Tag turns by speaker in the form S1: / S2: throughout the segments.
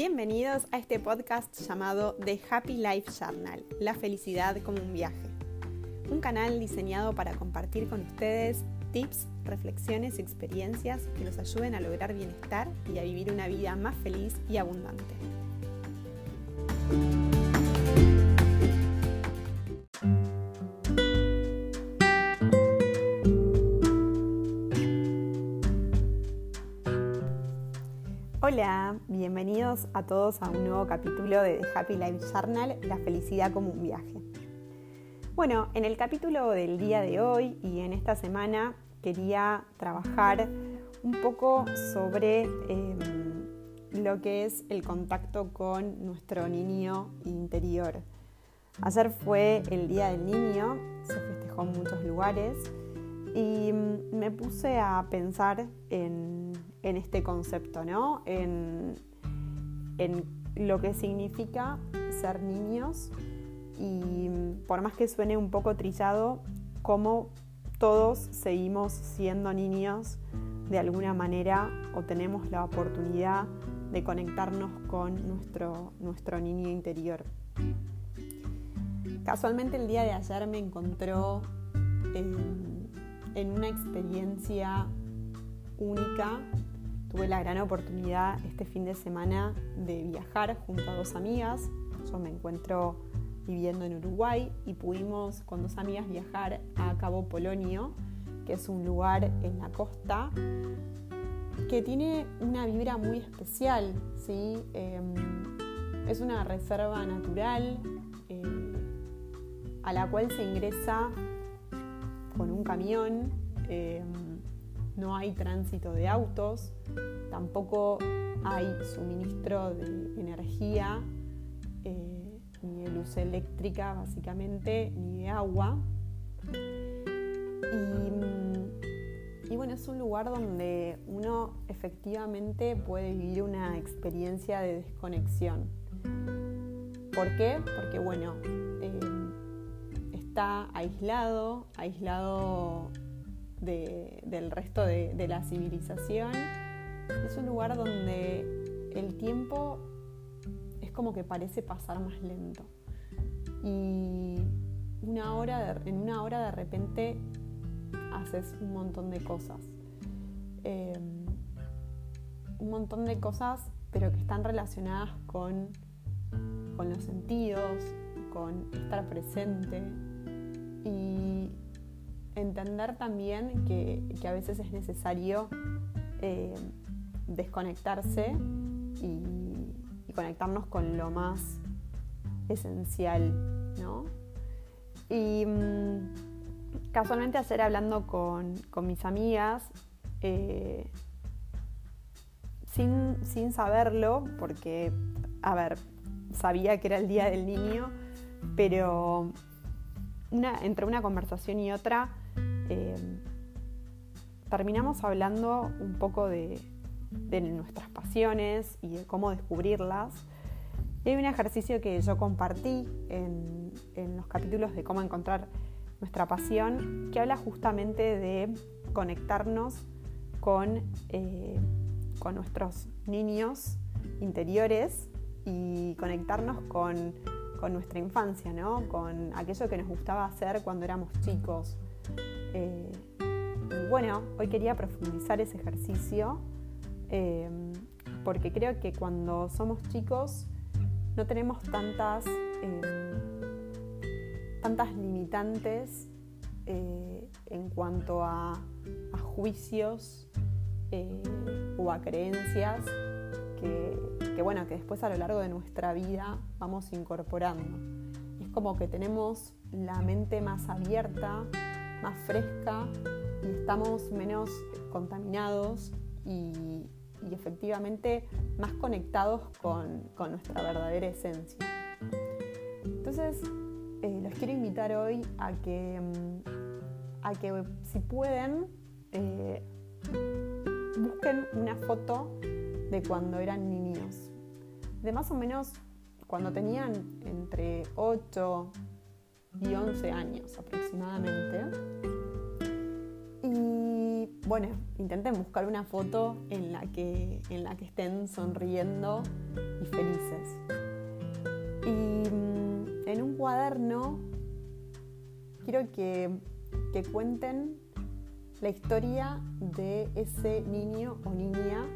S1: Bienvenidos a este podcast llamado The Happy Life Journal, la felicidad como un viaje. Un canal diseñado para compartir con ustedes tips, reflexiones y experiencias que los ayuden a lograr bienestar y a vivir una vida más feliz y abundante. Hola, bienvenidos a todos a un nuevo capítulo de The Happy Life Journal, La felicidad como un viaje. Bueno, en el capítulo del día de hoy y en esta semana quería trabajar un poco sobre em, lo que es el contacto con nuestro niño interior. Ayer fue el Día del Niño, se festejó en muchos lugares y mm, me puse a pensar en, este concepto, ¿no? En, en, lo que significa ser niños y por más que suene un poco trillado, cómo todos seguimos siendo niños de alguna manera o tenemos la oportunidad de conectarnos con nuestro, nuestro niño interior. Casualmente el día de ayer me encontró en en una experiencia única. Tuve la gran oportunidad este fin de semana de viajar junto a dos amigas. Yo me encuentro viviendo en Uruguay y pudimos con dos amigas viajar a Cabo Polonio, que es un lugar en la costa que tiene una vibra muy especial. ¿sí? Em, es una reserva natural eh, a la cual se ingresa con un camión, eh, no hay tránsito de autos, tampoco hay suministro de energía, eh, ni de luz eléctrica básicamente, ni de agua. Y, y, bueno, es un lugar donde uno efectivamente puede vivir una experiencia de desconexión. ¿Por qué? Porque bueno, está aislado, aislado del resto de, la civilización. Es un lugar donde el tiempo es como que parece pasar más lento. Y una hora en una hora de repente haces un montón de cosas. Em, un montón de cosas, pero que están relacionadas con, con los sentidos, con estar presente, y entender también que, a veces es necesario eh, desconectarse y, conectarnos con lo más esencial, ¿no? Y mm, casualmente ayer hablando con, mis amigas, eh, sin, sin saberlo, porque, a ver, sabía que era el Día del Niño, pero entre una conversación y otra eh, terminamos hablando un poco de, nuestras pasiones y de cómo descubrirlas. hay un ejercicio que yo compartí en, los capítulos de cómo encontrar nuestra pasión, que habla justamente de conectarnos con, eh, con nuestros niños interiores y conectarnos con con nuestra infancia, ¿no? con aquello que nos gustaba hacer cuando éramos chicos. Eh, bueno, hoy quería profundizar ese ejercicio eh, porque creo que cuando somos chicos no tenemos tantas, eh, tantas limitantes en cuanto a, a juicios o a creencias que, bueno, que después a lo largo de nuestra vida vamos incorporando. Es como que tenemos la mente más abierta, más fresca y estamos menos contaminados y, efectivamente más conectados con, nuestra verdadera esencia. Entonces, eh, los quiero invitar hoy a que, mm, a que si pueden, eh, busquen una foto de cuando eran niños. De más o menos cuando tenían entre 8 y 11 años aproximadamente. Y bueno, intenten buscar una foto en la que, en la que estén sonriendo y felices. Y mm, en un cuaderno quiero que, que cuenten la historia de ese niño o niña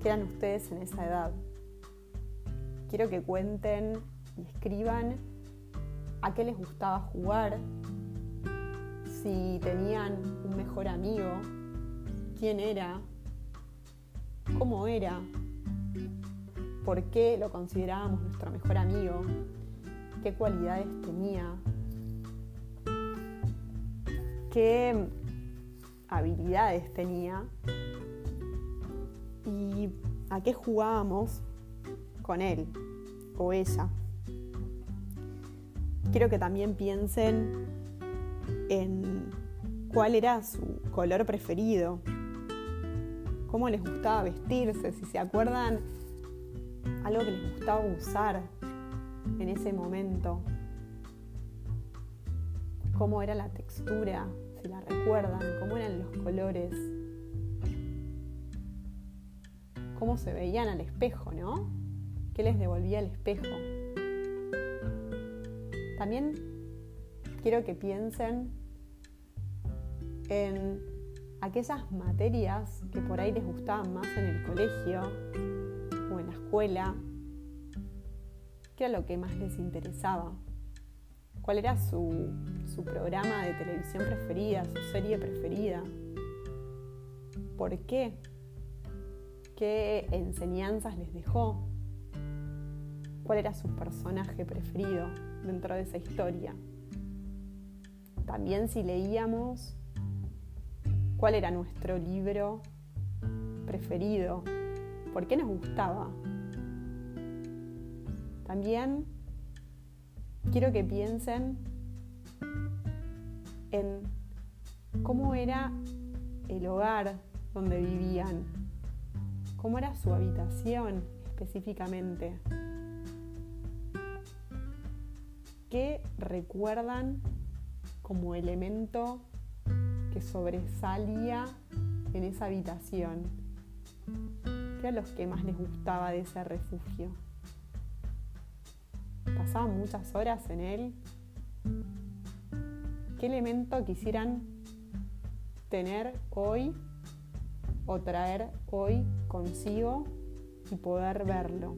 S1: que eran ustedes en esa edad. Quiero que cuenten y escriban a qué les gustaba jugar, si tenían un mejor amigo, quién era, cómo era, por qué lo considerábamos nuestro mejor amigo, qué cualidades tenía, qué habilidades tenía y a qué jugábamos con él o ella. Quiero que también piensen en cuál era su color preferido, cómo les gustaba vestirse, si se acuerdan algo que les gustaba usar en ese momento, cómo era la textura si la recuerdan, cómo eran los colores, cómo se veían al espejo, ¿no? ¿Qué les devolvía el espejo? También quiero que piensen en aquellas materias que por ahí les gustaban más en el colegio o en la escuela, qué era lo que más les interesaba. Cuál era su, programa de televisión preferida, su serie preferida, por qué, qué enseñanzas les dejó, cuál era su personaje preferido dentro de esa historia. También si leíamos, cuál era nuestro libro preferido, por qué nos gustaba. También quiero que piensen en cómo era el hogar donde vivían, cómo era su habitación específicamente, qué recuerdan como elemento que sobresalía en esa habitación, qué era lo que más les gustaba de ese refugio pasaban muchas horas en él, ¿qué elemento quisieran tener hoy o traer hoy consigo y poder verlo?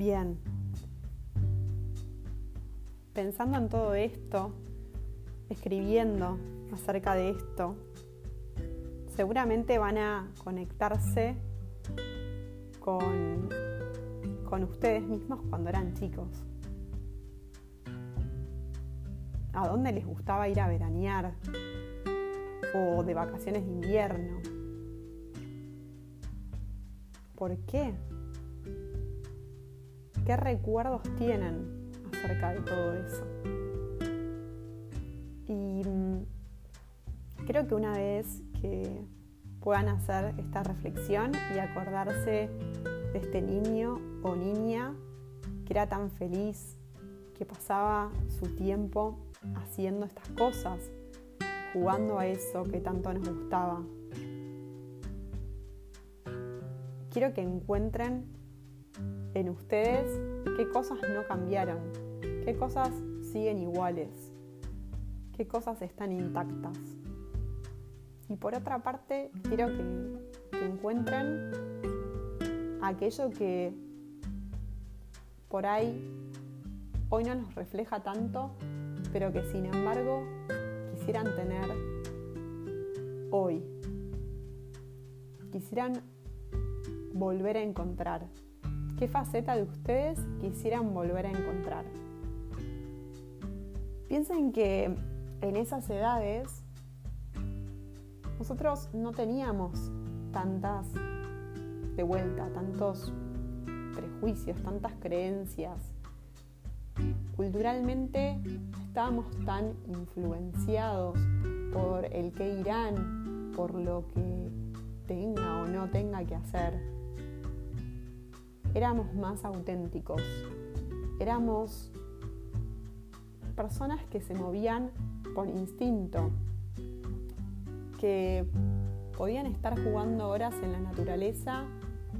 S1: Bien, pensando en todo esto, escribiendo acerca de esto, seguramente van a conectarse con, con ustedes mismos cuando eran chicos. ¿A dónde les gustaba ir a veranear? ¿O de vacaciones de invierno? ¿Por qué? ¿Qué recuerdos tienen acerca de todo eso? Y mm, creo que una vez que puedan hacer esta reflexión y acordarse de este niño o niña que era tan feliz, que pasaba su tiempo haciendo estas cosas, jugando a eso que tanto nos gustaba. Quiero que encuentren en ustedes qué cosas no cambiaron, qué cosas siguen iguales, qué cosas están intactas. Y por otra parte, quiero que, encuentren aquello que por ahí hoy no nos refleja tanto, pero que sin embargo quisieran tener hoy. Quisieran volver a encontrar. ¿Qué faceta de ustedes quisieran volver a encontrar? Piensen que en esas edades nosotros no teníamos tantas de vuelta, tantos prejuicios, tantas creencias. Culturalmente estábamos tan influenciados por el que irán, por lo que tenga o no tenga que hacer. Éramos más auténticos, éramos personas que se movían por instinto, que podían estar jugando horas en la naturaleza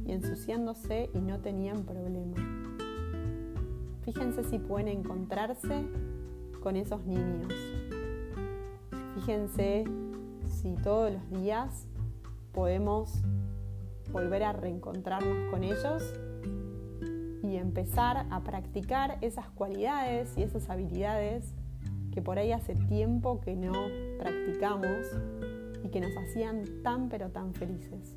S1: y ensuciándose y no tenían problema. Fíjense si pueden encontrarse con esos niños. Fíjense si todos los días podemos volver a reencontrarnos con ellos y empezar a practicar esas cualidades y esas habilidades que por ahí hace tiempo que no practicamos y que nos hacían tan pero tan felices.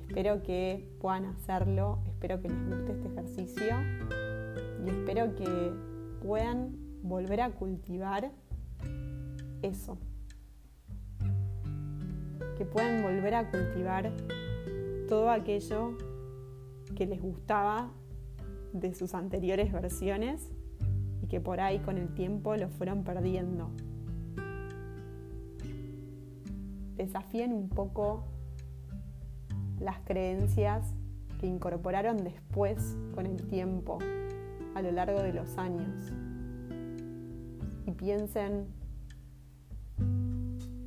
S1: Espero que puedan hacerlo, espero que les guste este ejercicio y espero que puedan volver a cultivar eso. Que puedan volver a cultivar todo aquello que les gustaba de sus anteriores versiones y que por ahí con el tiempo lo fueron perdiendo. Desafíen un poco las creencias que incorporaron después con el tiempo, a lo largo de los años. Y piensen,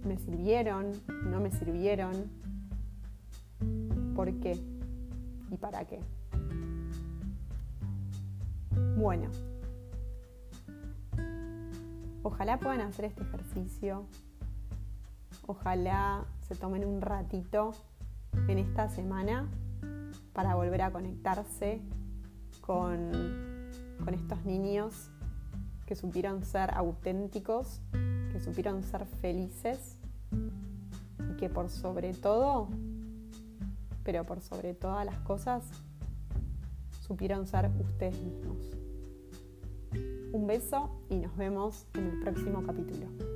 S1: ¿me sirvieron? ¿No me sirvieron? ¿Por qué? ¿Y para qué? Bueno, ojalá puedan hacer este ejercicio, ojalá se tomen un ratito en esta semana para volver a conectarse con, con estos niños que supieron ser auténticos, que supieron ser felices y que por sobre todo, pero por sobre todas las cosas, supieron ser ustedes mismos. Un beso y nos vemos en el próximo capítulo.